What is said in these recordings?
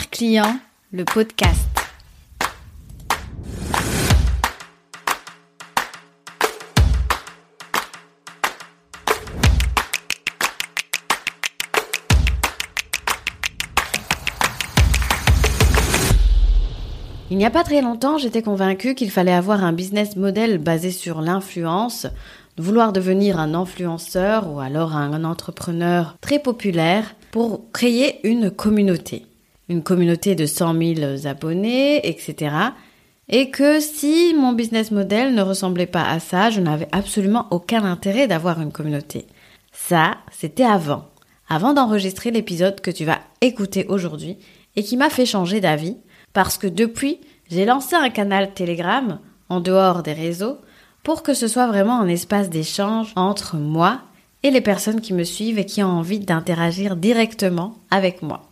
Client, le podcast. Il n'y a pas très longtemps, j'étais convaincue qu'il fallait avoir un business model basé sur l'influence, vouloir devenir un influenceur ou alors un entrepreneur très populaire pour créer une communauté. Une communauté de 100 000 abonnés, etc. Et que si mon business model ne ressemblait pas à ça, je n'avais absolument aucun intérêt d'avoir une communauté. Ça, c'était avant. Avant d'enregistrer l'épisode que tu vas écouter aujourd'hui et qui m'a fait changer d'avis parce que depuis, j'ai lancé un canal Telegram en dehors des réseaux pour que ce soit vraiment un espace d'échange entre moi et les personnes qui me suivent et qui ont envie d'interagir directement avec moi.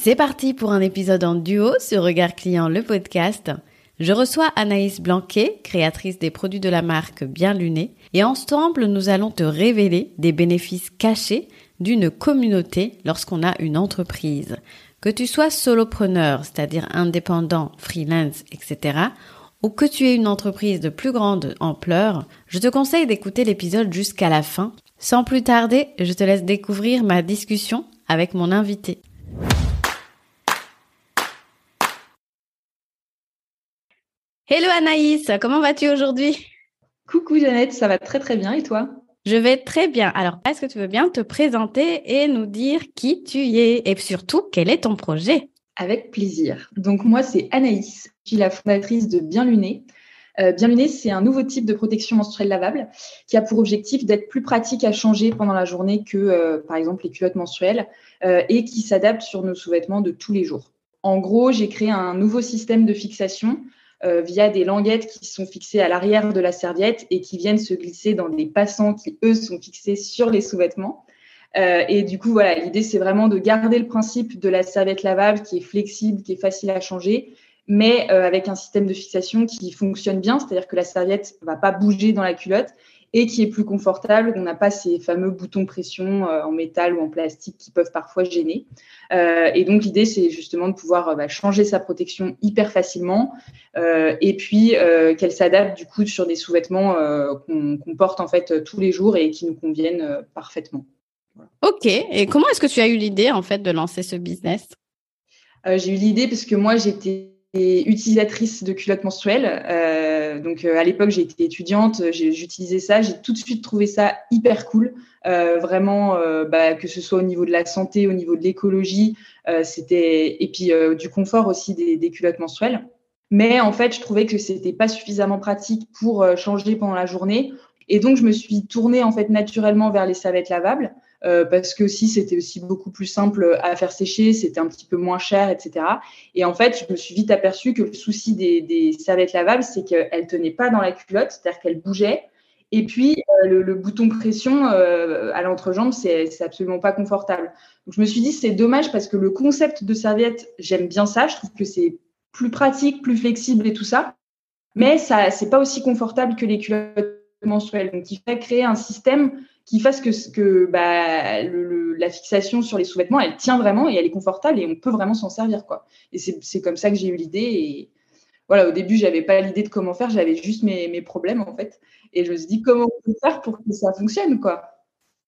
C'est parti pour un épisode en duo sur Regard Client, le podcast. Je reçois Anaïs Blanquet, créatrice des produits de la marque Bien Luné, et ensemble nous allons te révéler des bénéfices cachés d'une communauté lorsqu'on a une entreprise. Que tu sois solopreneur, c'est-à-dire indépendant, freelance, etc., ou que tu aies une entreprise de plus grande ampleur, je te conseille d'écouter l'épisode jusqu'à la fin. Sans plus tarder, je te laisse découvrir ma discussion avec mon invité. Hello Anaïs, comment vas-tu aujourd'hui? Coucou Jeannette, ça va très très bien et toi? Je vais très bien. Alors, est-ce que tu veux bien te présenter et nous dire qui tu es et surtout quel est ton projet? Avec plaisir. Donc moi, c'est Anaïs. Je suis la fondatrice de Bien Luné. Euh, Bien Luné, c'est un nouveau type de protection menstruelle lavable qui a pour objectif d'être plus pratique à changer pendant la journée que, euh, par exemple, les culottes menstruelles euh, et qui s'adapte sur nos sous-vêtements de tous les jours. En gros, j'ai créé un nouveau système de fixation euh, via des languettes qui sont fixées à l'arrière de la serviette et qui viennent se glisser dans des passants qui, eux, sont fixés sur les sous-vêtements. Euh, et du coup, voilà, l'idée, c'est vraiment de garder le principe de la serviette lavable qui est flexible, qui est facile à changer, mais euh, avec un système de fixation qui fonctionne bien, c'est-à-dire que la serviette va pas bouger dans la culotte et qui est plus confortable. On n'a pas ces fameux boutons pression euh, en métal ou en plastique qui peuvent parfois gêner. Euh, et donc l'idée, c'est justement de pouvoir euh, bah, changer sa protection hyper facilement et puis qu'elle s'adapte du coup sur des sous-vêtements qu'on porte en fait tous les jours et qui nous conviennent parfaitement. Ok. Et comment est-ce que tu as eu l'idée en fait de lancer ce business? J'ai eu l'idée parce que moi j'étais utilisatrice de culottes menstruelles. Euh, donc euh, à l'époque, été étudiante, j'utilisais ça, j'ai tout de suite trouvé ça hyper cool. Euh, vraiment, bah, que ce soit au niveau de la santé, au niveau de l'écologie, c'était et puis du confort aussi des, des, culottes menstruelles. Mais en fait, je trouvais que c'était pas suffisamment pratique pour changer pendant la journée. Et donc, je me suis tournée en fait naturellement vers les serviettes lavables. Euh, parce que si c'était aussi beaucoup plus simple à faire sécher, c'était un petit peu moins cher, etc. Et en fait, je me suis vite aperçue que le souci des, serviettes lavables, c'est qu'elles tenaient pas dans la culotte, c'est-à-dire qu'elles bougeaient. Et puis, euh, le, le, bouton pression euh, à l'entrejambe, c'est absolument pas confortable. Donc, je me suis dit, c'est dommage parce que le concept de serviette, j'aime bien ça. Je trouve que c'est plus pratique, plus flexible et tout ça. Mais ça, c'est pas aussi confortable que les culottes menstruelles. Donc, il fallait créer un système qui fasse que, bah, la fixation sur les sous-vêtements, elle tient vraiment et elle est confortable et on peut vraiment s'en servir. quoi. Et c'est comme ça que j'ai eu l'idée. Et voilà, au début, j'avais pas l'idée de comment faire, j'avais juste mes, mes, problèmes en fait. Et je me suis dit comment on peut faire pour que ça fonctionne. quoi?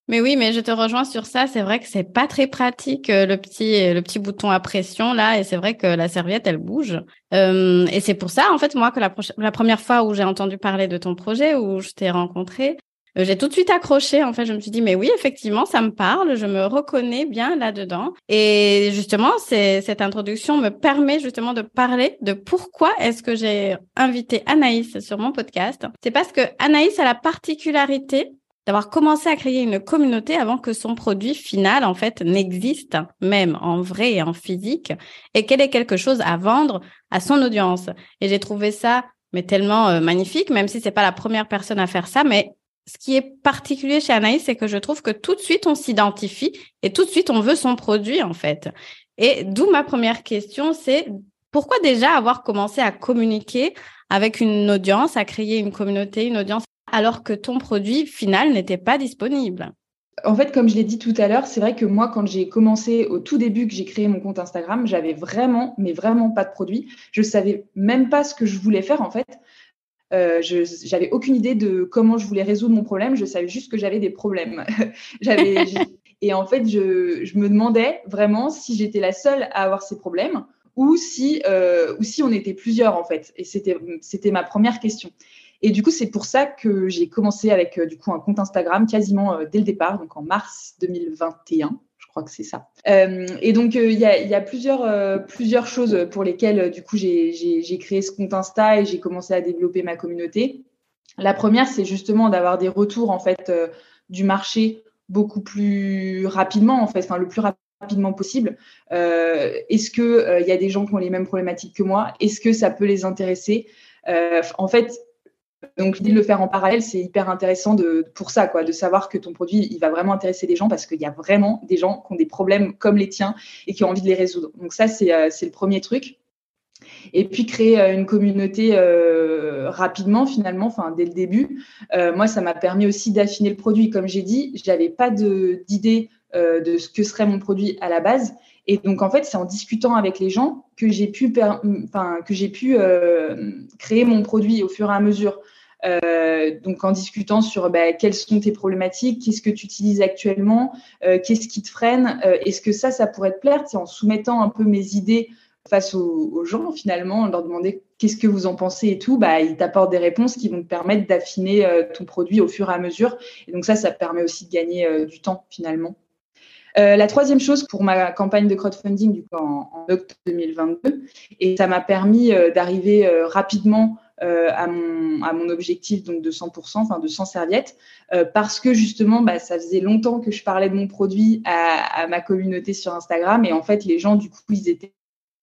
Mais oui, mais je te rejoins sur ça. C'est vrai que c'est pas très pratique euh, le petit le petit bouton à pression là, et c'est vrai que la serviette elle bouge. Euh, et c'est pour ça en fait moi que la, la première fois où j'ai entendu parler de ton projet, où je t'ai rencontré, euh, j'ai tout de suite accroché. En fait, je me suis dit, mais oui, effectivement, ça me parle. Je me reconnais bien là-dedans. Et justement, cette introduction me permet justement de parler de pourquoi est-ce que j'ai invité Anaïs sur mon podcast. C'est parce que Anaïs a la particularité d'avoir commencé à créer une communauté avant que son produit final, en fait, n'existe, même en vrai et en physique, et qu'elle ait quelque chose à vendre à son audience. Et j'ai trouvé ça, mais tellement euh, magnifique, même si c'est pas la première personne à faire ça, mais ce qui est particulier chez Anaïs, c'est que je trouve que tout de suite, on s'identifie et tout de suite, on veut son produit, en fait. Et d'où ma première question, c'est pourquoi déjà avoir commencé à communiquer avec une audience, à créer une communauté, une audience, alors que ton produit final n'était pas disponible? En fait, comme je l'ai dit tout à l'heure, c'est vrai que moi, quand j'ai commencé au tout début que j'ai créé mon compte Instagram, j'avais vraiment, mais vraiment pas de produit. Je savais même pas ce que je voulais faire en fait. Euh, je j'avais aucune idée de comment je voulais résoudre mon problème. Je savais juste que j'avais des problèmes. j'avais et en fait, je, je, me demandais vraiment si j'étais la seule à avoir ces problèmes ou si euh, ou si on était plusieurs en fait. Et c'était c'était ma première question. Et du coup, c'est pour ça que j'ai commencé avec euh, du coup un compte Instagram quasiment euh, dès le départ, donc en mars 2021 je crois que c'est ça. Euh, et donc, il y, a, plusieurs, plusieurs choses pour lesquelles, du coup, j'ai créé ce compte Insta et j'ai commencé à développer ma communauté. La première, c'est justement d'avoir des retours, en fait, du marché beaucoup plus rapidement, en fait, enfin, le plus rapidement possible. Est-ce qu'il il y a des gens qui ont les mêmes problématiques que moi? Est-ce que ça peut les intéresser? En fait, donc l'idée de le faire en parallèle, c'est hyper intéressant pour ça, quoi, de savoir que ton produit, il va vraiment intéresser des gens parce qu'il y a vraiment des gens qui ont des problèmes comme les tiens et qui ont envie de les résoudre. Donc ça, c'est euh, le premier truc. Et puis créer euh, une communauté euh, rapidement, finalement, dès le début. moi, ça m'a permis aussi d'affiner le produit. Comme j'ai dit, j'avais pas d'idée de ce que serait mon produit à la base. Et donc, en fait, c'est en discutant avec les gens que j'ai pu, enfin, que pu créer mon produit au fur et à mesure. Euh, donc en discutant sur bah, quelles sont tes problématiques, qu'est-ce que tu utilises actuellement, euh, qu'est-ce qui te freine, euh, est-ce que ça, ça pourrait te plaire, en soumettant un peu mes idées face aux, gens finalement, leur demander qu'est-ce que vous en pensez et tout, bah, ils t'apportent des réponses qui vont te permettre d'affiner ton produit au fur et à mesure. Et donc ça, ça permet aussi de gagner du temps finalement. La troisième chose pour ma campagne de crowdfunding en, octobre 2022, et ça m'a permis d'arriver rapidement euh, à, mon, à mon objectif donc de 100%, enfin de 100 serviettes, euh, parce que justement, bah, ça faisait longtemps que je parlais de mon produit à, à, ma communauté sur Instagram et en fait, les gens, du coup, ils étaient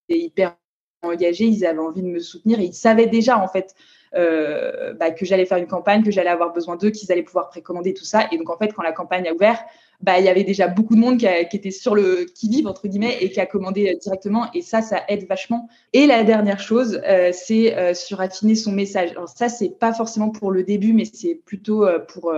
hyper engagés, ils avaient envie de me soutenir et ils savaient déjà en fait euh, bah, que j'allais faire une campagne, que j'allais avoir besoin d'eux, qu'ils allaient pouvoir précommander tout ça. Et donc en fait, quand la campagne a ouvert, bah, il y avait déjà beaucoup de monde qui, était sur le qui vive entre guillemets et qui a commandé euh, directement. Et ça, ça aide vachement. Et la dernière chose, euh, c'est euh, sur affiner son message. Alors ça, c'est pas forcément pour le début, mais c'est plutôt pour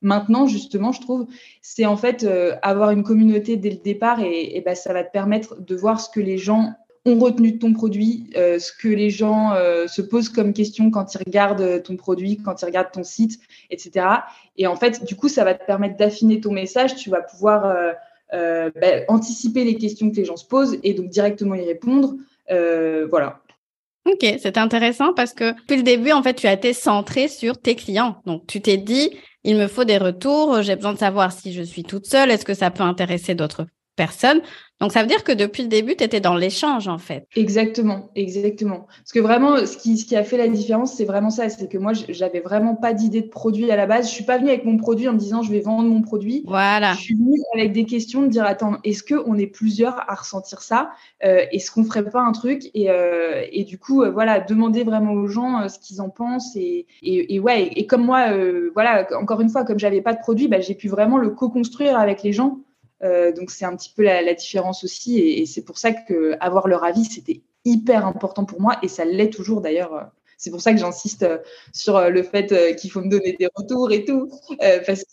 maintenant justement, je trouve, c'est en fait avoir une communauté dès le départ et, et bah, ça va te permettre de voir ce que les gens ont retenu de ton produit, euh, ce que les gens euh, se posent comme question quand ils regardent ton produit, quand ils regardent ton site, etc. Et en fait, du coup, ça va te permettre d'affiner ton message. Tu vas pouvoir euh, bah, anticiper les questions que les gens se posent et donc directement y répondre. voilà. Ok, c'est intéressant parce que depuis le début, en fait, tu as été centré sur tes clients. Donc, tu t'es dit, il me faut des retours, j'ai besoin de savoir si je suis toute seule, est-ce que ça peut intéresser d'autres personnes? Donc, ça veut dire que depuis le début, tu étais dans l'échange, en fait. Exactement, exactement. Parce que vraiment, ce qui, ce qui a fait la différence, c'est vraiment ça. C'est que moi, j'avais vraiment pas d'idée de produit à la base. Je suis pas venue avec mon produit en me disant, je vais vendre mon produit. Voilà. Je suis venue avec des questions de dire, attends, est-ce qu'on est plusieurs à ressentir ça? Euh, Est-ce qu'on ferait pas un truc? Et, euh, et, du coup, euh, voilà, demander vraiment aux gens euh, ce qu'ils en pensent. Et, et, et ouais, et, comme moi, euh, voilà, encore une fois, comme j'avais pas de produit, bah, j'ai pu vraiment le co-construire avec les gens. Euh, donc c'est un petit peu la, différence aussi, et, c'est pour ça que avoir leur avis c'était hyper important pour moi, et ça l'est toujours d'ailleurs. C'est pour ça que j'insiste euh, sur euh, le fait qu'il faut me donner des retours et tout, parce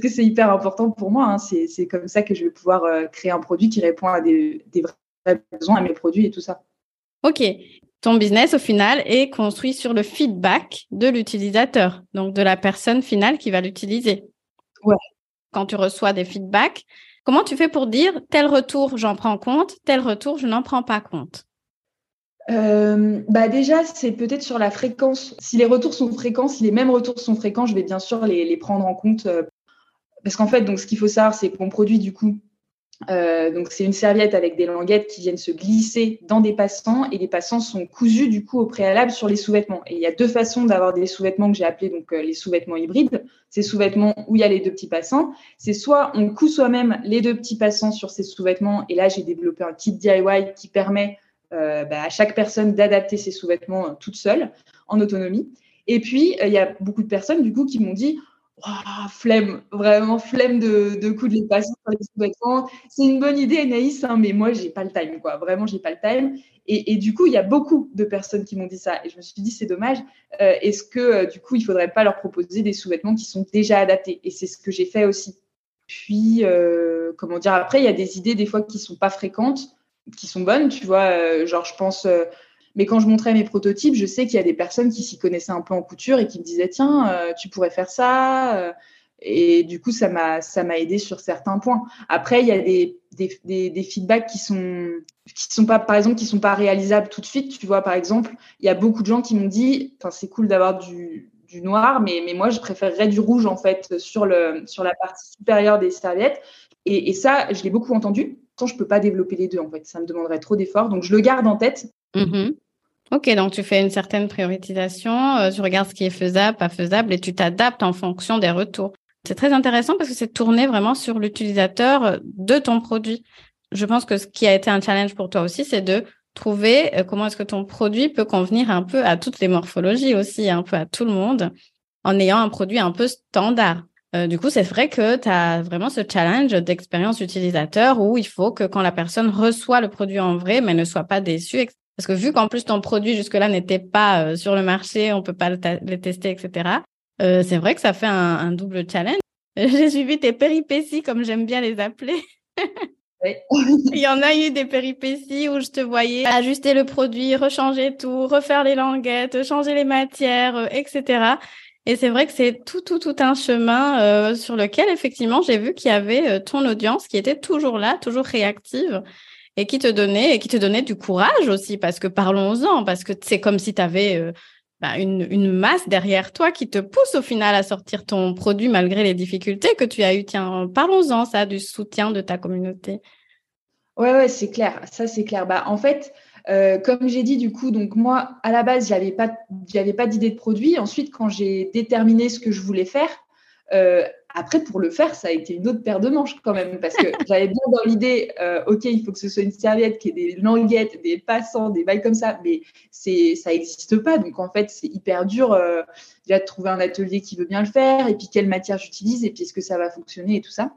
que c'est hyper important pour moi. Hein. C'est comme ça que je vais pouvoir créer un produit qui répond à des, des vrais besoins, à mes produits et tout ça. Ok, ton business, au final, est construit sur le feedback de l'utilisateur, donc de la personne finale qui va l'utiliser. Ouais. Quand tu reçois des feedbacks, Comment tu fais pour dire tel retour j'en prends compte, tel retour je n'en prends pas compte? Euh, bah déjà, c'est peut-être sur la fréquence. Si les retours sont fréquents, si les mêmes retours sont fréquents, je vais bien sûr les, prendre en compte. Euh, parce qu'en fait, donc, ce qu'il faut savoir, c'est qu'on produit du coup, Euh, donc c'est une serviette avec des languettes qui viennent se glisser dans des passants et les passants sont cousus du coup au préalable sur les sous-vêtements. Et il y a deux façons d'avoir des sous-vêtements que j'ai appelés donc euh, les sous-vêtements hybrides. Ces sous-vêtements où il y a les deux petits passants, c'est soit on coud soi-même les deux petits passants sur ces sous-vêtements et là j'ai développé un kit DIY qui permet euh, bah, à chaque personne d'adapter ses sous-vêtements toute seule en autonomie. Et puis il y a beaucoup de personnes du coup qui m'ont dit flemme, vraiment flemme de, de coudre les passants sur les sous-vêtements. C'est une bonne idée, Anaïs, hein, mais moi, j'ai pas le time, quoi. Vraiment, j'ai pas le time. Et, et, du coup, il y a beaucoup de personnes qui m'ont dit ça. Et je me suis dit, c'est dommage. Euh, Est-ce que, euh, du coup, il faudrait pas leur proposer des sous-vêtements qui sont déjà adaptés? Et c'est ce que j'ai fait aussi. Puis, euh, comment dire, après, il y a des idées, des fois, qui sont pas fréquentes, qui sont bonnes, tu vois. Genre, je pense mais quand je montrais mes prototypes, je sais qu'il y a des personnes qui s'y connaissaient un peu en couture et qui me disaient tiens, euh, tu pourrais faire ça. Euh. Et du coup, ça m'a ça m'a aidé sur certains points. Après, il y a des, des, des, feedbacks qui sont qui sont pas par exemple qui sont pas réalisables tout de suite. Tu vois, par exemple, il y a beaucoup de gens qui m'ont dit, c'est cool d'avoir du, du noir, mais, mais moi, je préférerais du rouge en fait sur le sur la partie supérieure des serviettes. Et, et ça, je l'ai beaucoup entendu. Pourtant, je peux pas développer les deux en fait. Ça me demanderait trop d'efforts. Donc, je le garde en tête. Mm-hmm. Ok, donc tu fais une certaine prioritisation, euh, tu regardes ce qui est faisable, pas faisable, et tu t'adaptes en fonction des retours. C'est très intéressant parce que c'est tourné vraiment sur l'utilisateur euh, de ton produit. Je pense que ce qui a été un challenge pour toi aussi, c'est de trouver euh, comment est-ce que ton produit peut convenir un peu à toutes les morphologies aussi, un peu à tout le monde, en ayant un produit un peu standard. du coup, c'est vrai que tu as vraiment ce challenge d'expérience utilisateur où il faut que quand la personne reçoit le produit en vrai, mais ne soit pas déçue, parce que vu qu'en plus ton produit jusque-là n'était pas euh, sur le marché, on peut pas le, tester, etc. Euh, c'est vrai que ça fait un, un double challenge. J'ai suivi tes péripéties, comme j'aime bien les appeler. Il y en a eu des péripéties où je te voyais ajuster le produit, rechanger tout, refaire les languettes, changer les matières, euh, etc. Et c'est vrai que c'est tout, tout, tout un chemin euh, sur lequel, effectivement, j'ai vu qu'il y avait ton audience qui était toujours là, toujours réactive et qui te donnait et qui te donnait du courage aussi parce que parlons-en parce que c'est comme si tu avais euh, bah, une, une, masse derrière toi qui te pousse au final à sortir ton produit malgré les difficultés que tu as eues. Tiens, parlons-en ça du soutien de ta communauté. Ouais, ouais, c'est clair. Ça, c'est clair. Bah, en fait, euh, comme j'ai dit, du coup, donc moi, à la base, j'avais pas, j'avais pas d'idée de produit. Ensuite, quand j'ai déterminé ce que je voulais faire, euh, après, pour le faire, ça a été une autre paire de manches quand même, parce que j'avais bien dans l'idée, euh, ok, il faut que ce soit une serviette qui ait des languettes, des passants, des bails comme ça, mais c'est ça n'existe pas. Donc en fait, c'est hyper dur euh, déjà de trouver un atelier qui veut bien le faire, et puis quelle matière j'utilise, et puis est-ce que ça va fonctionner et tout ça.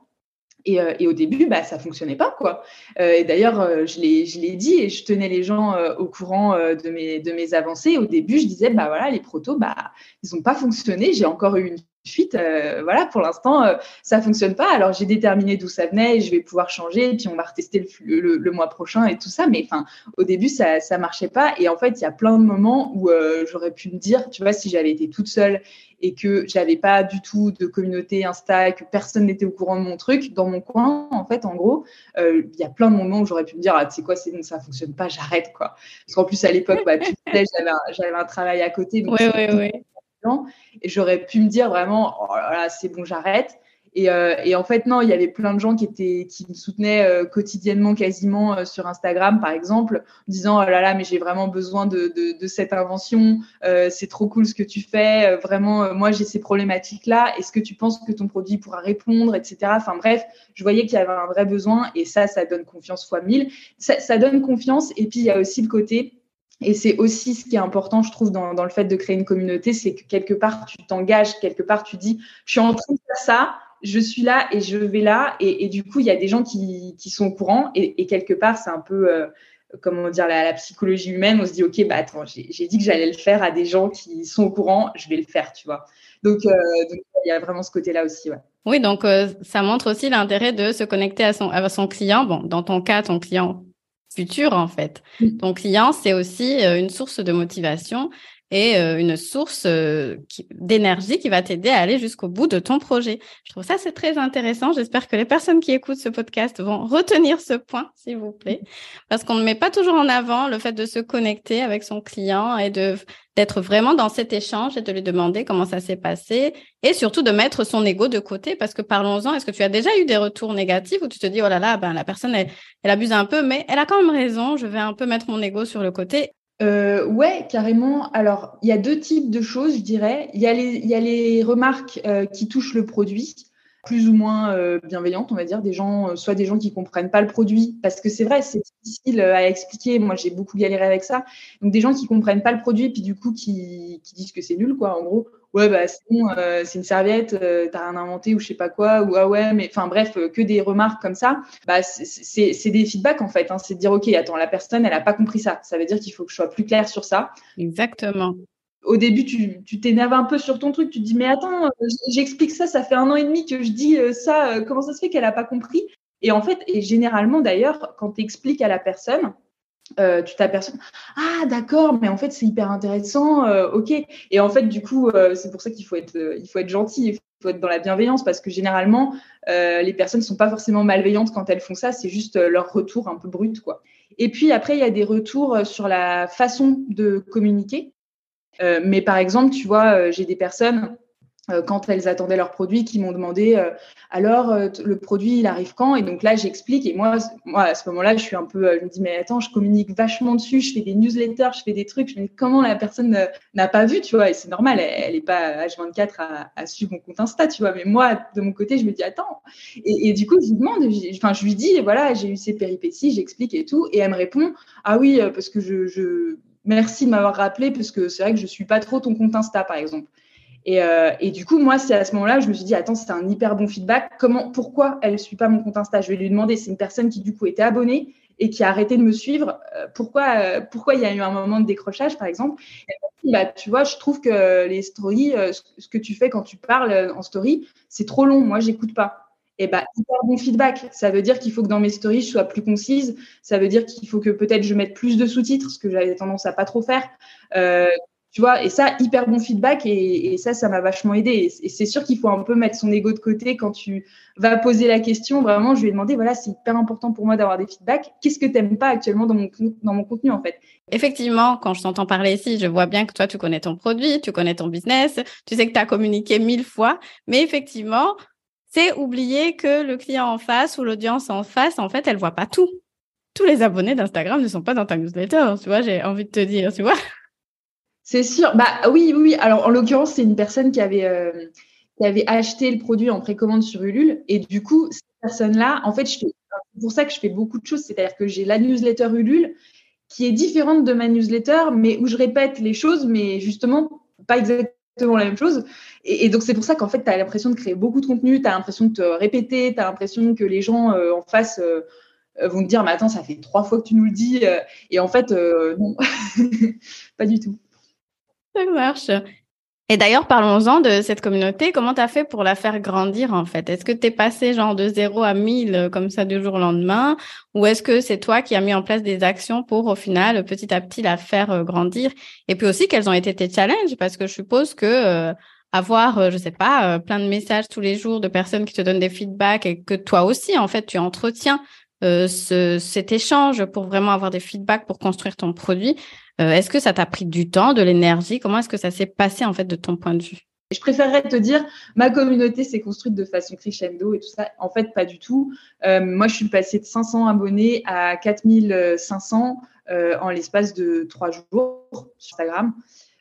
Et, euh, et, au début, bah, ça fonctionnait pas, quoi. Euh, et d'ailleurs, euh, je l'ai, je l'ai dit et je tenais les gens euh, au courant de mes, de mes avancées. Au début, je disais, bah voilà, les protos, bah, ils ont pas fonctionné. J'ai encore eu une suite. voilà, pour l'instant, ça fonctionne pas. Alors, j'ai déterminé d'où ça venait et je vais pouvoir changer. Et puis, on va retester le, le, le mois prochain et tout ça. Mais enfin, au début, ça, ça marchait pas. Et en fait, il y a plein de moments où j'aurais pu me dire, tu vois, si j'avais été toute seule et que j'avais pas du tout de communauté Insta, que personne n'était au courant de mon truc, dans mon coin, en fait, en gros, euh, il y a plein de moments où j'aurais pu me dire, ah, tu sais quoi, c'est ça fonctionne pas, j'arrête, quoi. Parce qu'en plus, à l'époque, bah, tu sais, j'avais un, j'avais un travail à côté, donc oui, oui, et j'aurais pu me dire vraiment, oh là c'est bon, j'arrête. Et, euh, et, en fait, non, il y avait plein de gens qui étaient, qui me soutenaient euh, quotidiennement, quasiment euh, sur Instagram, par exemple, disant oh là là, mais j'ai vraiment besoin de, de, cette invention. Euh, c'est trop cool ce que tu fais. Vraiment, moi j'ai ces problématiques-là. Est-ce que tu penses que ton produit pourra répondre, etc. Enfin bref, je voyais qu'il y avait un vrai besoin et ça, ça donne confiance fois mille. Ça, ça donne confiance. Et puis il y a aussi le côté et c'est aussi ce qui est important, je trouve, dans, le fait de créer une communauté, c'est que quelque part, tu t'engages, quelque part, tu dis, je suis en train de faire ça, je suis là et je vais là. Et, du coup, il y a des gens qui, sont au courant. Et, quelque part, c'est un peu, euh, comment dire, la, la, psychologie humaine. On se dit, OK, bah attends, j'ai dit que j'allais le faire à des gens qui sont au courant, je vais le faire, tu vois. Donc, euh, il y a vraiment ce côté-là aussi. Oui, donc euh, ça montre aussi l'intérêt de se connecter à son, à son client. Bon, dans ton cas, ton client futur, en fait. Ton client, c'est aussi euh, une source de motivation et une source d'énergie qui va t'aider à aller jusqu'au bout de ton projet. Je trouve ça c'est très intéressant. J'espère que les personnes qui écoutent ce podcast vont retenir ce point, s'il vous plaît, parce qu'on ne met pas toujours en avant le fait de se connecter avec son client et de d'être vraiment dans cet échange et de lui demander comment ça s'est passé et surtout de mettre son ego de côté parce que parlons-en, est-ce que tu as déjà eu des retours négatifs où tu te dis oh là là, ben la personne elle, elle abuse un peu mais elle a quand même raison, je vais un peu mettre mon ego sur le côté. Euh, ouais, carrément. Alors, il y a deux types de choses, je dirais. Il y a les, y a les remarques euh, qui touchent le produit plus ou moins euh, bienveillantes, on va dire, des gens, euh, soit des gens qui comprennent pas le produit, parce que c'est vrai, c'est difficile euh, à expliquer. Moi, j'ai beaucoup galéré avec ça. Donc, des gens qui comprennent pas le produit, puis du coup, qui, disent que c'est nul, quoi. En gros, ouais, bah, c'est bon, c'est une serviette, t'as rien inventé ou je sais pas quoi, ou ah ouais, mais enfin, bref, que des remarques comme ça. Bah, c'est des feedbacks, en fait. Hein. c'est de dire, OK, attends, la personne, elle a pas compris ça. Ça veut dire qu'il faut que je sois plus clair sur ça. Exactement au début, tu t'énerves un peu sur ton truc. Tu te dis, mais attends, euh, j'explique ça, ça fait un an et demi que je dis euh, ça. Euh, comment ça se fait qu'elle n'a pas compris? Et en fait, et généralement d'ailleurs, quand tu expliques à la personne, tu t'aperçois, ah d'accord, mais en fait c'est hyper intéressant, ok. Et en fait, du coup, c'est pour ça qu'il faut être, faut être gentil, il faut être dans la bienveillance parce que généralement, les personnes ne sont pas forcément malveillantes quand elles font ça, c'est juste leur retour un peu brut, quoi. Et puis après, il y a des retours sur la façon de communiquer. Euh, mais par exemple, tu vois, euh, j'ai des personnes euh, quand elles attendaient leur produit qui m'ont demandé alors le produit il arrive quand? Et donc là j'explique et moi à ce moment-là je suis un peu je me dis mais attends je communique vachement dessus je fais des newsletters je fais des trucs je me dis comment la personne n'a pas vu tu vois? Et c'est normal elle, n'est pas H24 à, à, suivre mon compte Insta tu vois. Mais moi de mon côté je me dis attends. Et, du coup je lui demande enfin je lui dis voilà j'ai eu ces péripéties j'explique et tout. Et elle me répond ah oui parce que je merci de m'avoir rappelé parce que c'est vrai que je suis pas trop ton compte Insta par exemple. Et, euh, et du coup, moi, c'est à ce moment-là, je me suis dit, attends, c'est un hyper bon feedback. Comment, pourquoi elle ne suit pas mon compte Insta? Je vais lui demander. C'est une personne qui, du coup, était abonnée et qui a arrêté de me suivre. Euh, pourquoi, euh, pourquoi il y a eu un moment de décrochage, par exemple? Bah, Tu vois, je trouve que les stories, ce que tu fais quand tu parles en story, c'est trop long. Moi, j'écoute pas et eh ben, hyper bon feedback. Ça veut dire qu'il faut que dans mes stories, je sois plus concise. Ça veut dire qu'il faut que peut-être je mette plus de sous-titres, ce que j'avais tendance à pas trop faire. Euh, tu vois, et ça, hyper bon feedback, et, ça, ça m'a vachement aidé. Et, c'est sûr qu'il faut un peu mettre son ego de côté quand tu vas poser la question. Vraiment, je lui ai demandé, voilà, c'est hyper important pour moi d'avoir des feedbacks. Qu'est-ce que tu n'aimes pas actuellement dans mon, dans mon contenu, en fait? Effectivement, quand je t'entends parler ici, je vois bien que toi, tu connais ton produit, tu connais ton business, tu sais que tu as communiqué mille fois, mais effectivement, c'est oublier que le client en face ou l'audience en face, en fait, elle voit pas tout. Tous les abonnés d'Instagram ne sont pas dans ta newsletter, tu vois, j'ai envie de te dire, tu vois. C'est sûr. Bah oui, oui. Alors en l'occurrence, c'est une personne qui avait euh, qui avait acheté le produit en précommande sur Ulule et du coup, cette personne-là, en fait, c'est pour ça que je fais beaucoup de choses, c'est-à-dire que j'ai la newsletter Ulule qui est différente de ma newsletter, mais où je répète les choses, mais justement pas exactement la même chose. Et, donc, c'est pour ça qu'en fait, tu as l'impression de créer beaucoup de contenu, tu as l'impression de te répéter, tu as l'impression que les gens euh, en face euh, euh, vont te dire, mais attends, ça fait trois fois que tu nous le dis. et en fait, non, pas du tout. Ça marche. Et d'ailleurs, parlons-en de cette communauté. Comment tu as fait pour la faire grandir, en fait? Est-ce que tu es passé genre de 0 à 1000 comme ça du jour au lendemain? Ou est-ce que c'est toi qui as mis en place des actions pour, au final, petit à petit, la faire grandir? Et puis aussi, quels ont été tes challenges? Parce que je suppose que avoir, euh, je sais pas, euh, plein de messages tous les jours de personnes qui te donnent des feedbacks et que toi aussi, en fait, tu entretiens euh, ce, cet échange pour vraiment avoir des feedbacks pour construire ton produit. Est-ce que ça t'a pris du temps, de l'énergie? Comment est-ce que ça s'est passé, en fait, de ton point de vue? Je préférerais te dire, ma communauté s'est construite de façon crescendo et tout ça. En fait, pas du tout. moi, je suis passée de 500 abonnés à 4500 en l'espace de trois jours sur Instagram.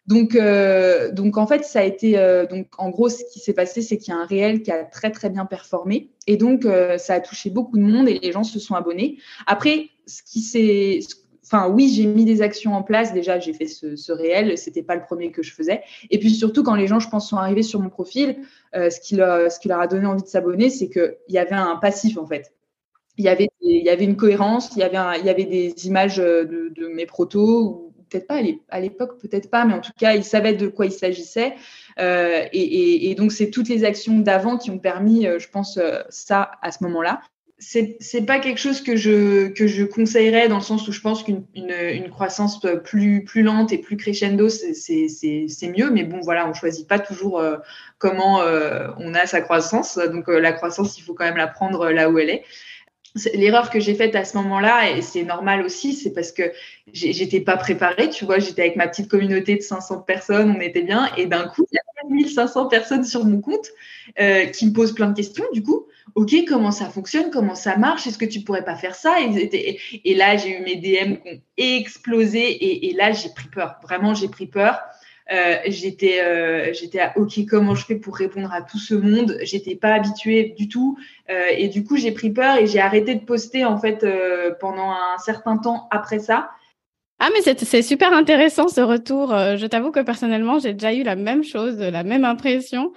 Donc, euh, donc en fait, ça a été euh, donc en gros ce qui s'est passé, c'est qu'il y a un réel qui a très très bien performé et donc euh, ça a touché beaucoup de monde et les gens se sont abonnés. Après, ce qui s'est, enfin oui, j'ai mis des actions en place. Déjà, j'ai fait ce, ce réel, c'était pas le premier que je faisais. Et puis surtout quand les gens, je pense, sont arrivés sur mon profil, ce qui leur, ce qui leur a donné envie de s'abonner, c'est qu'il y avait un passif en fait. Il y avait, une cohérence, il y avait, des images de, de mes protos peut-être pas à l'époque, peut-être pas, mais en tout cas, ils savaient de quoi il s'agissait. Euh, et, donc, c'est toutes les actions d'avant qui ont permis, euh, je pense, euh, ça à ce moment-là. C'est pas quelque chose que je que je conseillerais dans le sens où je pense qu'une une, croissance plus plus lente et plus crescendo c'est mieux. Mais bon voilà on choisit pas toujours euh, comment euh, on a sa croissance. Donc euh, la croissance il faut quand même la prendre là où elle est. L'erreur que j'ai faite à ce moment-là et c'est normal aussi c'est parce que j'étais pas préparée tu vois. J'étais avec ma petite communauté de 500 personnes on était bien. Et d'un coup il y a 1500 personnes sur mon compte qui me posent plein de questions du coup OK, comment ça fonctionne, comment ça marche, est-ce que tu pourrais pas faire ça? Et, là, j'ai eu mes DM qui ont explosé et, là, j'ai pris peur. Vraiment, j'ai pris peur. Euh, j'étais euh, j'étais à OK comment je fais pour répondre à tout ce monde? J'étais pas habituée du tout. Euh, et du coup j'ai pris peur et j'ai arrêté de poster en fait pendant un certain temps après ça. Ah, mais c'est super intéressant ce retour. Je t'avoue que personnellement, j'ai déjà eu la même chose, la même impression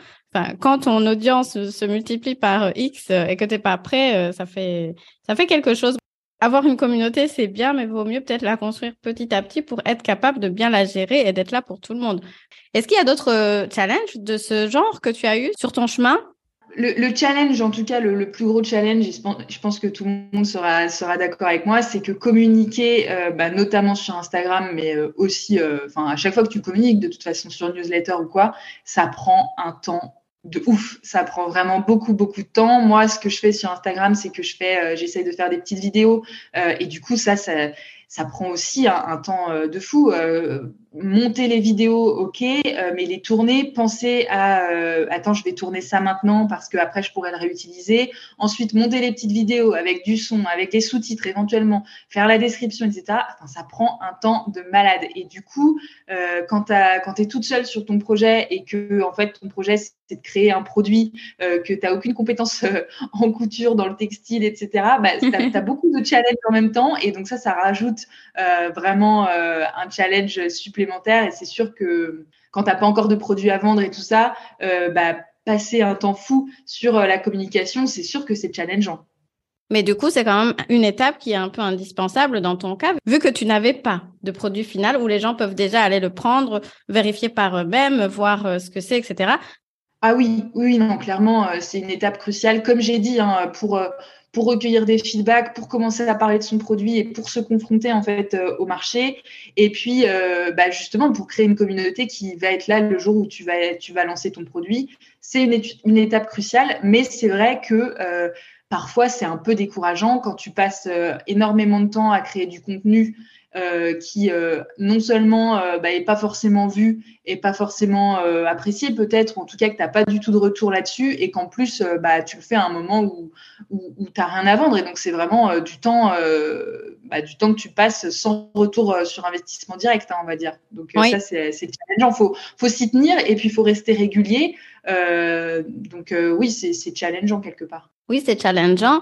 quand ton audience se multiplie par X et que tu n'es pas prêt, euh, ça fait, ça fait quelque chose. Avoir une communauté, c'est bien, mais vaut mieux peut-être la construire petit à petit pour être capable de bien la gérer et d'être là pour tout le monde. Est-ce qu'il y a d'autres euh, challenges de ce genre que tu as eu sur ton chemin? Le, challenge, en tout cas, le, plus gros challenge, je pense, que tout le monde sera, sera d'accord avec moi, c'est que communiquer, euh, bah, notamment sur Instagram, mais aussi, enfin, à chaque fois que tu communiques, de toute façon sur newsletter ou quoi, ça prend un temps de ouf. Ça prend vraiment beaucoup, beaucoup de temps. Moi, ce que je fais sur Instagram, c'est que je fais, euh, j'essaye de faire des petites vidéos. Euh, et du coup, ça, ça, ça prend aussi un, temps euh, de fou. Euh, monter les vidéos, ok, euh, mais les tourner, penser à attends, je vais tourner ça maintenant parce que après je pourrais le réutiliser. Ensuite, monter les petites vidéos avec du son, avec des sous-titres éventuellement, faire la description, etc. Enfin, ça prend un temps de malade. Et du coup, quand tu es toute seule sur ton projet et que en fait ton projet c'est de créer un produit, que tu n'as aucune compétence en couture, dans le textile, etc., bah, tu as, as, beaucoup de challenges en même temps. Et donc ça, ça rajoute euh, vraiment euh, un challenge supplémentaire. Et c'est sûr que quand tu n'as pas encore de produits à vendre et tout ça, euh, bah, passer un temps fou sur la communication, c'est sûr que c'est challengeant. Mais du coup, c'est quand même une étape qui est un peu indispensable dans ton cas, vu que tu n'avais pas de produit final où les gens peuvent déjà aller le prendre, vérifier par eux-mêmes, voir ce que c'est, etc. Ah oui, oui, non, clairement, c'est une étape cruciale. Comme j'ai dit, hein, pour pour recueillir des feedbacks, pour commencer à parler de son produit et pour se confronter en fait euh, au marché. Et puis, euh, bah, justement, pour créer une communauté qui va être là le jour où tu vas, tu vas lancer ton produit. C'est une, étape cruciale, mais c'est vrai que euh, parfois c'est un peu décourageant quand tu passes énormément de temps à créer du contenu euh, qui euh, non seulement euh, bah, est pas forcément vu et pas forcément apprécié peut-être, ou en tout cas que tu n'as pas du tout de retour là-dessus, et qu'en plus bah, tu le fais à un moment où, où, où tu n'as rien à vendre. Et donc c'est vraiment du temps bah, du temps que tu passes sans retour sur investissement direct, hein, on va dire. Donc ça c'est challengeant. Faut faut s'y tenir et puis il faut rester régulier. donc oui c'est challengeant quelque part. Oui c'est challengeant.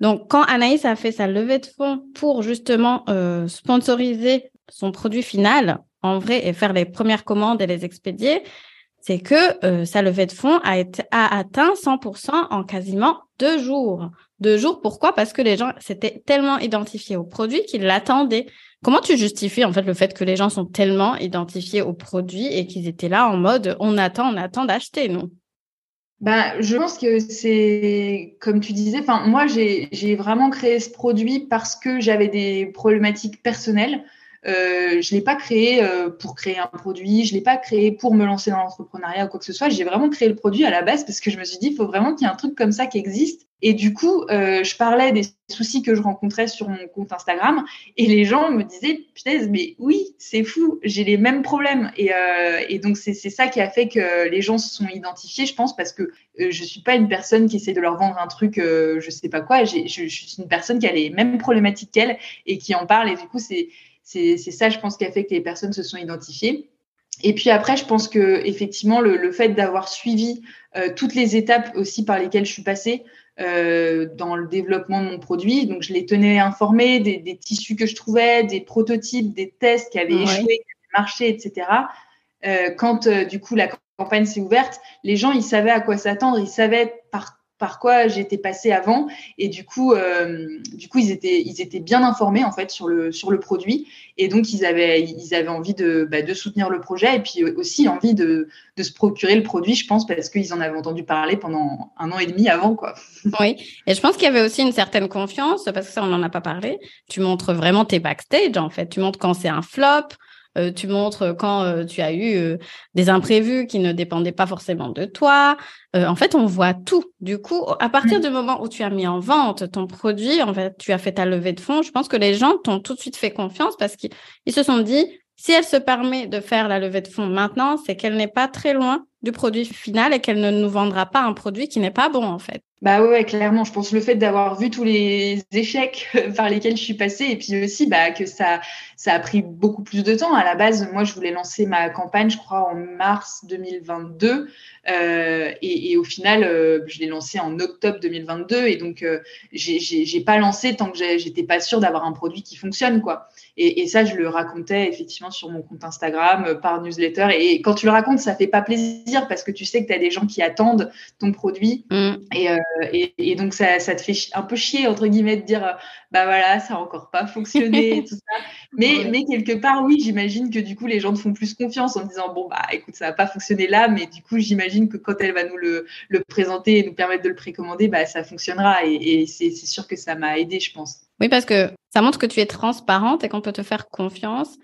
Donc, quand Anaïs a fait sa levée de fonds pour justement euh, sponsoriser son produit final, en vrai, et faire les premières commandes et les expédier, c'est que euh, sa levée de fonds a, atteint 100% en quasiment deux jours. Deux jours, pourquoi? Parce que les gens s'étaient tellement identifiés au produit qu'ils l'attendaient. Comment tu justifies en fait le fait que les gens sont tellement identifiés au produit et qu'ils étaient là en mode on attend, on attend d'acheter, non? Bah, je pense que c'est, comme tu disais, enfin, moi, j'ai vraiment créé ce produit parce que j'avais des problématiques personnelles. Euh, je l'ai pas créé euh, pour créer un produit, je l'ai pas créé pour me lancer dans l'entrepreneuriat ou quoi que ce soit. J'ai vraiment créé le produit à la base parce que je me suis dit, il faut vraiment qu'il y ait un truc comme ça qui existe et du coup, euh, je parlais des soucis que je rencontrais sur mon compte Instagram et les gens me disaient, putain, mais oui, c'est fou, j'ai les mêmes problèmes. Et, euh, et donc, c'est ça qui a fait que les gens se sont identifiés, je pense, parce que euh, je suis pas une personne qui essaie de leur vendre un truc, je sais pas quoi. Je, je, suis une personne qui a les mêmes problématiques qu'elle et qui en parle. Et du coup, c'est ça, je pense, qui a fait que les personnes se sont identifiées. Et puis après, je pense que effectivement, le, le fait d'avoir suivi euh, toutes les étapes aussi par lesquelles je suis passée, euh, dans le développement de mon produit. Donc, je les tenais informés des, des, tissus que je trouvais, des prototypes, des tests qui avaient échoué, qui avaient marché, etc. Euh, quand, du coup, la campagne s'est ouverte, les gens, ils savaient à quoi s'attendre. Ils savaient par par quoi j'étais passée avant. Et du coup du coup ils étaient ils étaient bien informés en fait sur le sur le produit. Et donc ils avaient ils avaient envie de bah, de soutenir le projet et puis aussi envie de de se procurer le produit je pense parce qu'ils en avaient entendu parler pendant un an et demi avant quoi. Oui. Et je pense qu'il y avait aussi une certaine confiance parce que ça on n'en a pas parlé. Tu montres vraiment tes backstage en fait. Tu montres quand c'est un flop euh, tu montres quand euh, tu as eu euh, des imprévus qui ne dépendaient pas forcément de toi. en fait, on voit tout. Du coup, à partir mmh. du moment où tu as mis en vente ton produit, en fait, tu as fait ta levée de fonds, je pense que les gens t'ont tout de suite fait confiance parce qu'ils se sont dit, si elle se permet de faire la levée de fonds maintenant, c'est qu'elle n'est pas très loin du produit final et qu'elle ne nous vendra pas un produit qui n'est pas bon, en fait. Bah ouais, clairement. Je pense le fait d'avoir vu tous les échecs par lesquels je suis passée et puis aussi bah, que ça, ça a pris beaucoup plus de temps. À la base, moi, je voulais lancer ma campagne, je crois, en mars 2022. Euh, et, et, au final, euh, je l'ai lancé en octobre 2022. Et donc, euh, j'ai pas lancé tant que j'étais pas sûre d'avoir un produit qui fonctionne, quoi. Et, et, ça, je le racontais effectivement sur mon compte Instagram, euh, par newsletter. Et quand tu le racontes, ça fait pas plaisir parce que tu sais que tu as des gens qui attendent ton produit. Mm. Et, donc, ça, ça, te fait un peu chier, entre guillemets, de dire, bah voilà, ça a encore pas fonctionné, tout ça. Mais, mais quelque part, oui, j'imagine que du coup, les gens te font plus confiance en disant, bon, bah écoute, ça va pas fonctionner là, mais du coup, j'imagine que quand elle va nous le, présenter et nous permettre de le précommander, bah ça fonctionnera. Et, et c'est sûr que ça m'a aidé, je pense. Oui, parce que ça montre que tu es transparente et qu'on peut te faire confiance.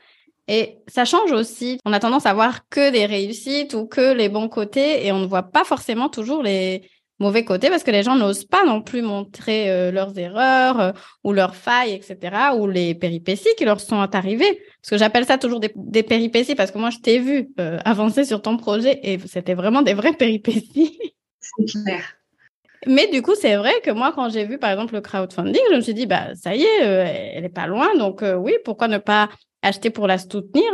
Et ça change aussi. On a tendance à voir que des réussites ou que les bons côtés et on ne voit pas forcément toujours les mauvais côtés parce que les gens n'osent pas non plus montrer euh, leurs erreurs euh, ou leurs failles, etc. ou les péripéties qui leur sont arrivées. Parce que j'appelle ça toujours des, péripéties parce que moi, je t'ai vu euh, avancer sur ton projet et c'était vraiment des vraies péripéties. C'est clair. Mais du coup, c'est vrai que moi, quand j'ai vu, par exemple, le crowdfunding, je me suis dit, bah, ça y est, elle est pas loin. Donc, oui, pourquoi ne pas acheter pour la soutenir?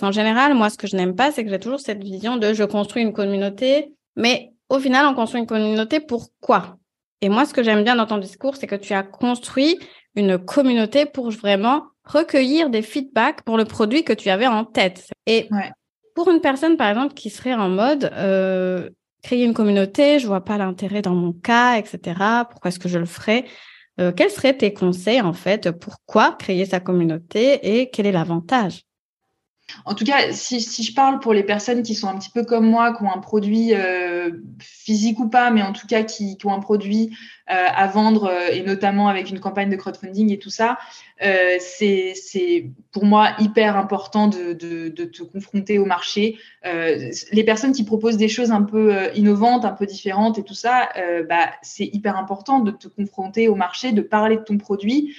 En général, moi, ce que je n'aime pas, c'est que j'ai toujours cette vision de je construis une communauté, mais au final, on construit une communauté pour quoi? Et moi, ce que j'aime bien dans ton discours, c'est que tu as construit une communauté pour vraiment recueillir des feedbacks pour le produit que tu avais en tête. Et pour une personne, par exemple, qui serait en mode, euh, créer une communauté, je vois pas l'intérêt dans mon cas, etc. Pourquoi est-ce que je le ferais? Euh, Quels seraient tes conseils en fait Pourquoi créer sa communauté et quel est l'avantage? En tout cas, si, je parle pour les personnes qui sont un petit peu comme moi, qui ont un produit euh, physique ou pas, mais en tout cas qui, ont un produit euh, à vendre, euh, et notamment avec une campagne de crowdfunding et tout ça, c'est pour moi hyper important de, te confronter au marché. les personnes qui proposent des choses un peu innovantes, un peu différentes et tout ça, bah, c'est hyper important de te confronter au marché, de parler de ton produit.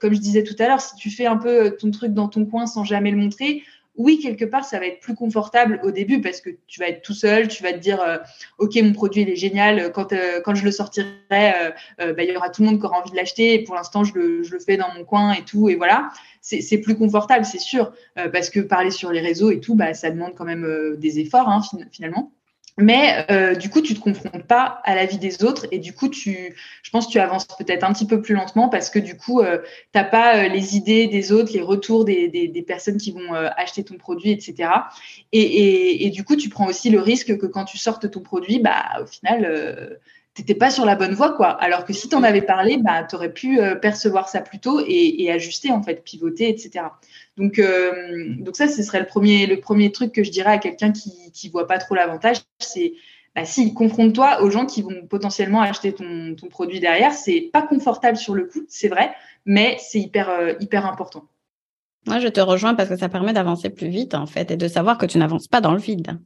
comme je disais tout à l'heure, si tu fais un peu ton truc dans ton coin sans jamais le montrer, oui, quelque part, ça va être plus confortable au début parce que tu vas être tout seul, tu vas te dire, euh, OK, mon produit, il est génial. Quand, euh, quand je le sortirai, euh, bah, il y aura tout le monde qui aura envie de l'acheter. Et pour l'instant, je le, je le, fais dans mon coin et tout. Et voilà, c'est plus confortable, c'est sûr. parce que parler sur les réseaux et tout, bah, ça demande quand même des efforts, hein, finalement. Mais euh, du coup, tu te confrontes pas à la vie des autres et du coup, tu, je pense, que tu avances peut-être un petit peu plus lentement parce que du coup, euh, t'as pas euh, les idées des autres, les retours des, des, personnes qui vont euh, acheter ton produit, etc. Et, et, et, du coup, tu prends aussi le risque que quand tu sortes ton produit, bah, au final, t'étais pas sur la bonne voie, quoi. Alors que si tu en avais parlé, bah, tu aurais pu percevoir ça plus tôt et, et, ajuster, en fait, pivoter, etc. Donc, euh, donc ça, ce serait le premier, le premier truc que je dirais à quelqu'un qui qui voit pas trop l'avantage, c'est bah, si confronte-toi aux gens qui vont potentiellement acheter ton, ton produit derrière. C'est pas confortable sur le coup, c'est vrai, mais c'est hyper euh, hyper important. Moi, je te rejoins parce que ça permet d'avancer plus vite en fait et de savoir que tu n'avances pas dans le vide.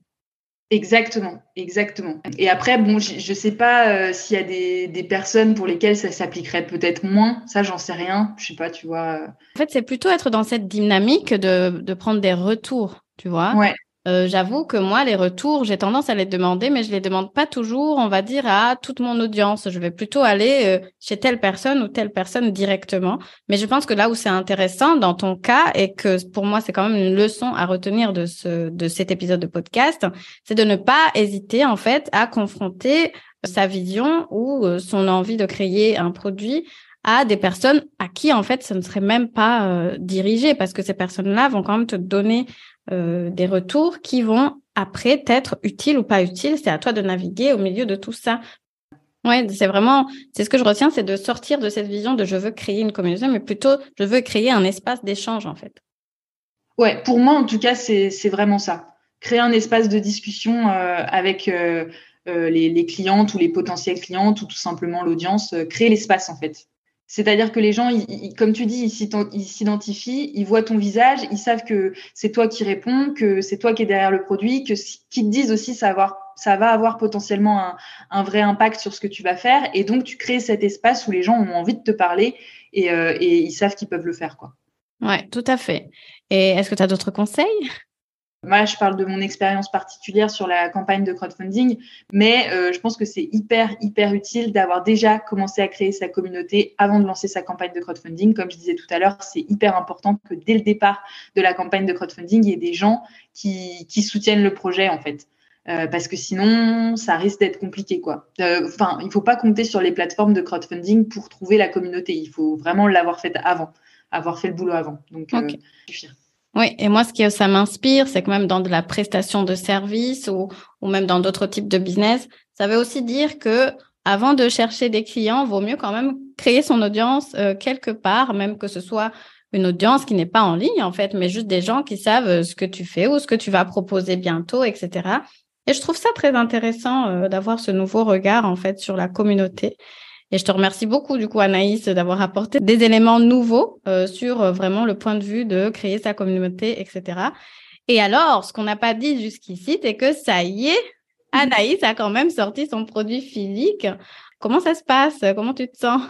Exactement, exactement. Et après, bon, je ne sais pas euh, s'il y a des, des, personnes pour lesquelles ça s'appliquerait peut-être moins. Ça, j'en sais rien. Je sais pas, tu vois. En fait, c'est plutôt être dans cette dynamique de, de prendre des retours, tu vois. Ouais. Euh, j'avoue que moi, les retours, j'ai tendance à les demander, mais je les demande pas toujours, on va dire, à toute mon audience. Je vais plutôt aller euh, chez telle personne ou telle personne directement. Mais je pense que là où c'est intéressant dans ton cas et que pour moi, c'est quand même une leçon à retenir de ce, de cet épisode de podcast, c'est de ne pas hésiter, en fait, à confronter sa vision ou euh, son envie de créer un produit à des personnes à qui en fait ce ne serait même pas dirigé parce que ces personnes-là vont quand même te donner euh, des retours qui vont après être utiles ou pas utiles. C'est à toi de naviguer au milieu de tout ça. Ouais, c'est vraiment, c'est ce que je retiens, c'est de sortir de cette vision de je veux créer une communauté, mais plutôt je veux créer un espace d'échange en fait. Ouais, pour moi en tout cas, c'est vraiment ça. Créer un espace de discussion euh, avec euh, les, les, clientes ou les potentiels clientes ou tout simplement l'audience, créer l'espace en fait. C'est-à-dire que les gens, comme tu dis, ils s'identifient, ils voient ton visage, ils savent que c'est toi qui réponds, que c'est toi qui es derrière le produit, que qu'ils te disent aussi ça va avoir, ça va avoir potentiellement un, un, vrai impact sur ce que tu vas faire. Et donc, tu crées cet espace où les gens ont envie de te parler et, euh, et ils savent qu'ils peuvent le faire. Quoi. Ouais, tout à fait. Et est-ce que tu as d'autres conseils? Moi, je parle de mon expérience particulière sur la campagne de crowdfunding, mais euh, je pense que c'est hyper, hyper utile d'avoir déjà commencé à créer sa communauté avant de lancer sa campagne de crowdfunding. Comme je disais tout à l'heure, c'est hyper important que dès le départ de la campagne de crowdfunding, il y ait des gens qui, qui soutiennent le projet, en fait. Euh, parce que sinon, ça risque d'être compliqué, quoi. Euh, enfin, il faut pas compter sur les plateformes de crowdfunding pour trouver la communauté. Il faut vraiment l'avoir fait avant, avoir fait le boulot avant. Donc, euh, oui, et moi, ce que ça m'inspire, c'est que même dans de la prestation de services ou, ou même dans d'autres types de business, ça veut aussi dire que avant de chercher des clients, vaut mieux quand même créer son audience euh, quelque part, même que ce soit une audience qui n'est pas en ligne en fait, mais juste des gens qui savent euh, ce que tu fais ou ce que tu vas proposer bientôt, etc. Et je trouve ça très intéressant euh, d'avoir ce nouveau regard en fait sur la communauté. Et je te remercie beaucoup, du coup, Anaïs, d'avoir apporté des éléments nouveaux euh, sur euh, vraiment le point de vue de créer sa communauté, etc. Et alors, ce qu'on n'a pas dit jusqu'ici, c'est que ça y est, Anaïs a quand même sorti son produit physique. Comment ça se passe? Comment tu te sens?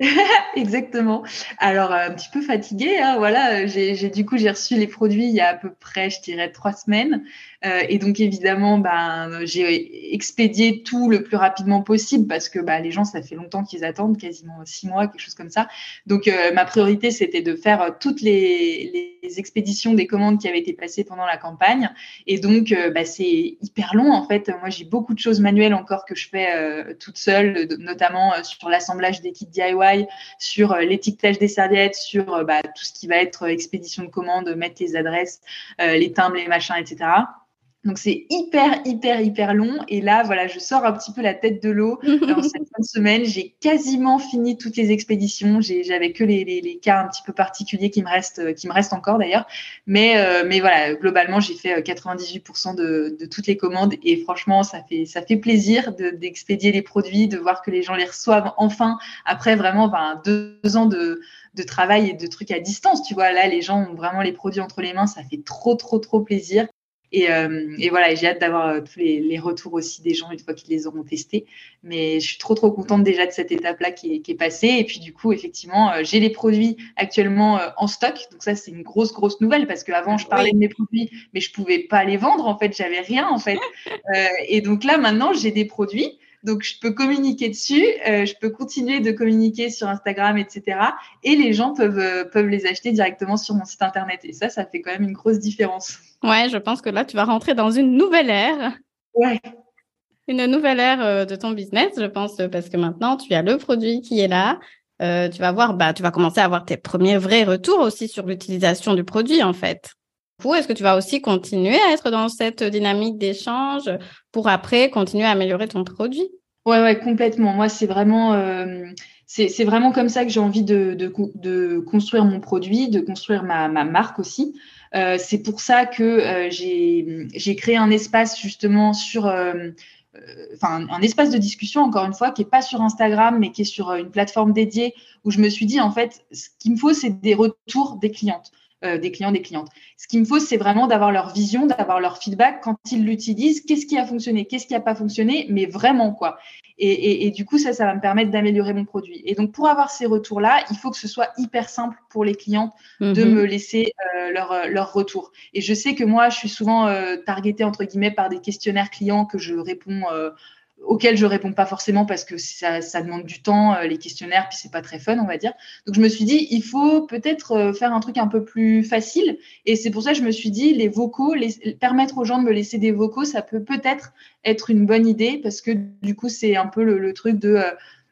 Exactement. Alors un petit peu fatiguée, hein, voilà. J'ai du coup j'ai reçu les produits il y a à peu près, je dirais, trois semaines. Euh, et donc évidemment, ben, j'ai expédié tout le plus rapidement possible parce que bah, les gens, ça fait longtemps qu'ils attendent, quasiment six mois, quelque chose comme ça. Donc euh, ma priorité, c'était de faire euh, toutes les, les, expéditions des commandes qui avaient été passées pendant la campagne. Et donc, bah, c'est hyper long en fait. Moi, j'ai beaucoup de choses manuelles encore que je fais toute seule, notamment sur l'assemblage des kits DIY, sur l'étiquetage des serviettes, sur bah, tout ce qui va être expédition de commandes, mettre les adresses, les timbres, les machins, etc. Donc c'est hyper, hyper, hyper long. Et là, voilà, je sors un petit peu la tête de l'eau. En cette fin de semaine, j'ai quasiment fini toutes les expéditions. J'avais que les, les, les, cas un petit peu particuliers qui me restent, qui me restent encore d'ailleurs. Mais, euh, mais voilà, globalement, j'ai fait 98% euh, de, de, toutes les commandes. Et franchement, ça fait, ça fait plaisir d'expédier les produits, de voir que les gens les reçoivent enfin après vraiment ben, deux ans de, de travail et de trucs à distance. Tu vois, là, les gens ont vraiment les produits entre les mains. Ça fait trop, trop, trop plaisir. Et, euh, et, voilà, j'ai hâte d'avoir euh, tous les, les, retours aussi des gens une fois qu'ils les auront testés. Mais je suis trop trop contente déjà de cette étape-là qui est, qui est, passée. Et puis du coup, effectivement, euh, j'ai les produits actuellement en stock. Donc ça, c'est une grosse grosse nouvelle parce qu'avant, je parlais de mes produits, mais je pouvais pas les vendre. En fait, j'avais rien en fait. et donc là, maintenant, j'ai des produits. Donc, je peux communiquer dessus, euh, je peux continuer de communiquer sur Instagram, etc. Et les gens peuvent, euh, peuvent les acheter directement sur mon site internet. Et ça, ça fait quand même une grosse différence. Ouais, je pense que là, tu vas rentrer dans une nouvelle ère. Ouais. Une nouvelle ère euh, de ton business, je pense, parce que maintenant, tu as le produit qui est là. tu vas voir, bah, tu vas commencer à avoir tes premiers vrais retours aussi sur l'utilisation du produit, en fait. Est-ce que tu vas aussi continuer à être dans cette dynamique d'échange pour après continuer à améliorer ton produit? Ouais, ouais, complètement. Moi, c'est vraiment, euh, c'est vraiment comme ça que j'ai envie de, de, de, construire mon produit, de construire ma, ma marque aussi. Euh, c'est pour ça que euh, j'ai créé un espace justement sur, euh, enfin, un espace de discussion encore une fois qui est pas sur Instagram mais qui est sur une plateforme dédiée où je me suis dit en fait, ce qu'il me faut, c'est des retours des clientes. Euh, des clients, des clientes. Ce qu'il me faut, c'est vraiment d'avoir leur vision, d'avoir leur feedback quand ils l'utilisent. Qu'est-ce qui a fonctionné, qu'est-ce qui n'a pas fonctionné, mais vraiment quoi. Et, et, et, du coup, ça, ça va me permettre d'améliorer mon produit. Et donc, pour avoir ces retours-là, il faut que ce soit hyper simple pour les clientes de mhm. me laisser euh, leur, euh, leur retour. Et je sais que moi, je suis souvent euh, targetée entre guillemets par des questionnaires clients que je réponds euh, auxquels je réponds pas forcément parce que ça, ça demande du temps, euh, les questionnaires, puis c'est pas très fun, on va dire. Donc je me suis dit, il faut peut-être euh, faire un truc un peu plus facile. Et c'est pour ça que je me suis dit, les vocaux, les, permettre aux gens de me laisser des vocaux, ça peut peut-être être une bonne idée parce que du coup, c'est un peu le, le truc de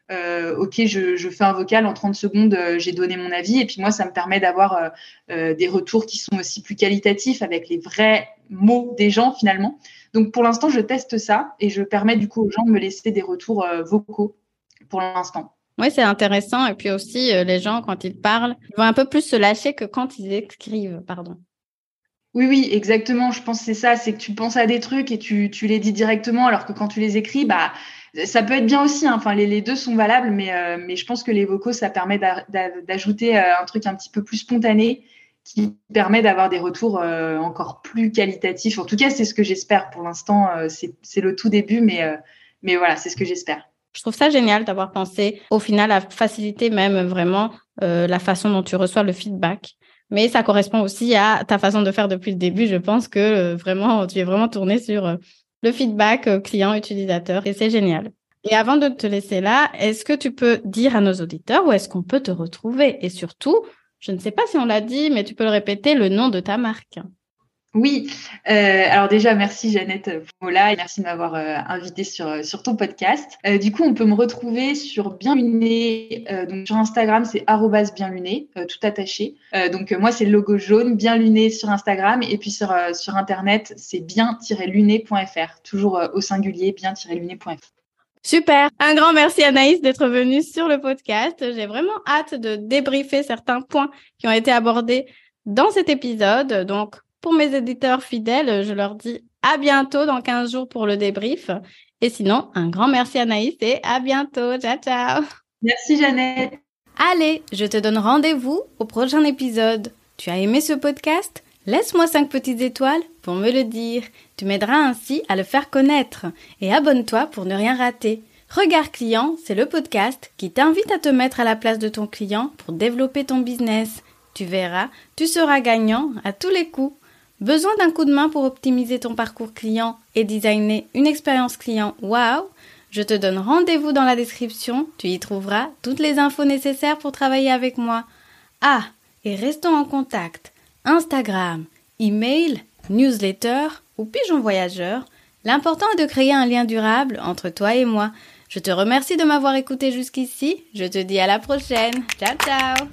euh, ok, je, je, fais un vocal en 30 secondes, euh, j'ai donné mon avis. Et puis moi, ça me permet d'avoir euh, des retours qui sont aussi plus qualitatifs avec les vrais mots des gens finalement. Donc pour l'instant, je teste ça et je permets du coup aux gens de me laisser des retours vocaux pour l'instant. Oui, c'est intéressant. Et puis aussi, les gens, quand ils parlent, ils vont un peu plus se lâcher que quand ils écrivent, pardon. Oui, oui, exactement. Je pense que c'est ça, c'est que tu penses à des trucs et tu, tu, les dis directement, alors que quand tu les écris, bah, ça peut être bien aussi. Hein. Enfin, les, deux sont valables, mais, euh, mais je pense que les vocaux, ça permet d'ajouter euh, un truc un petit peu plus spontané qui permet d'avoir des retours euh, encore plus qualitatifs. En tout cas, c'est ce que j'espère pour l'instant. c'est le tout début, mais, voilà, c'est ce que j'espère. Je trouve ça génial d'avoir pensé au final à faciliter même vraiment la façon dont tu reçois le feedback mais ça correspond aussi à ta façon de faire depuis le début. Je pense que vraiment, tu es vraiment tourné sur le feedback euh, client-utilisateur et c'est génial. Et avant de te laisser là, est-ce que tu peux dire à nos auditeurs où est-ce qu'on peut te retrouver? Et surtout, je ne sais pas si on l'a dit, mais tu peux le répéter, le nom de ta marque. Oui, euh, alors déjà merci Jeannette là et merci de m'avoir euh, invité sur, sur ton podcast. Euh, du coup, on peut me retrouver sur Bien Luné, donc sur Instagram c'est bien luné, tout attaché. donc moi c'est le logo jaune, Bien Luné sur Instagram et puis sur, sur internet c'est bien-luné.fr, toujours au singulier bien-luné.fr. Super. Un grand merci Anaïs d'être venue sur le podcast. J'ai vraiment hâte de débriefer certains points qui ont été abordés dans cet épisode. Donc, pour mes éditeurs fidèles, je leur dis à bientôt dans 15 jours pour le débrief. Et sinon, un grand merci Anaïs et à bientôt. Ciao, ciao. Merci Jeannette. Allez, je te donne rendez-vous au prochain épisode. Tu as aimé ce podcast? Laisse-moi 5 petites étoiles pour me le dire. Tu m'aideras ainsi à le faire connaître. Et abonne-toi pour ne rien rater. Regard client, c'est le podcast qui t'invite à te mettre à la place de ton client pour développer ton business. Tu verras, tu seras gagnant à tous les coups. Besoin d'un coup de main pour optimiser ton parcours client et designer une expérience client? Wow Je te donne rendez-vous dans la description, tu y trouveras toutes les infos nécessaires pour travailler avec moi. Ah, et restons en contact. Instagram, email, newsletter ou pigeon voyageur. L'important est de créer un lien durable entre toi et moi. Je te remercie de m'avoir écouté jusqu'ici. Je te dis à la prochaine. Ciao ciao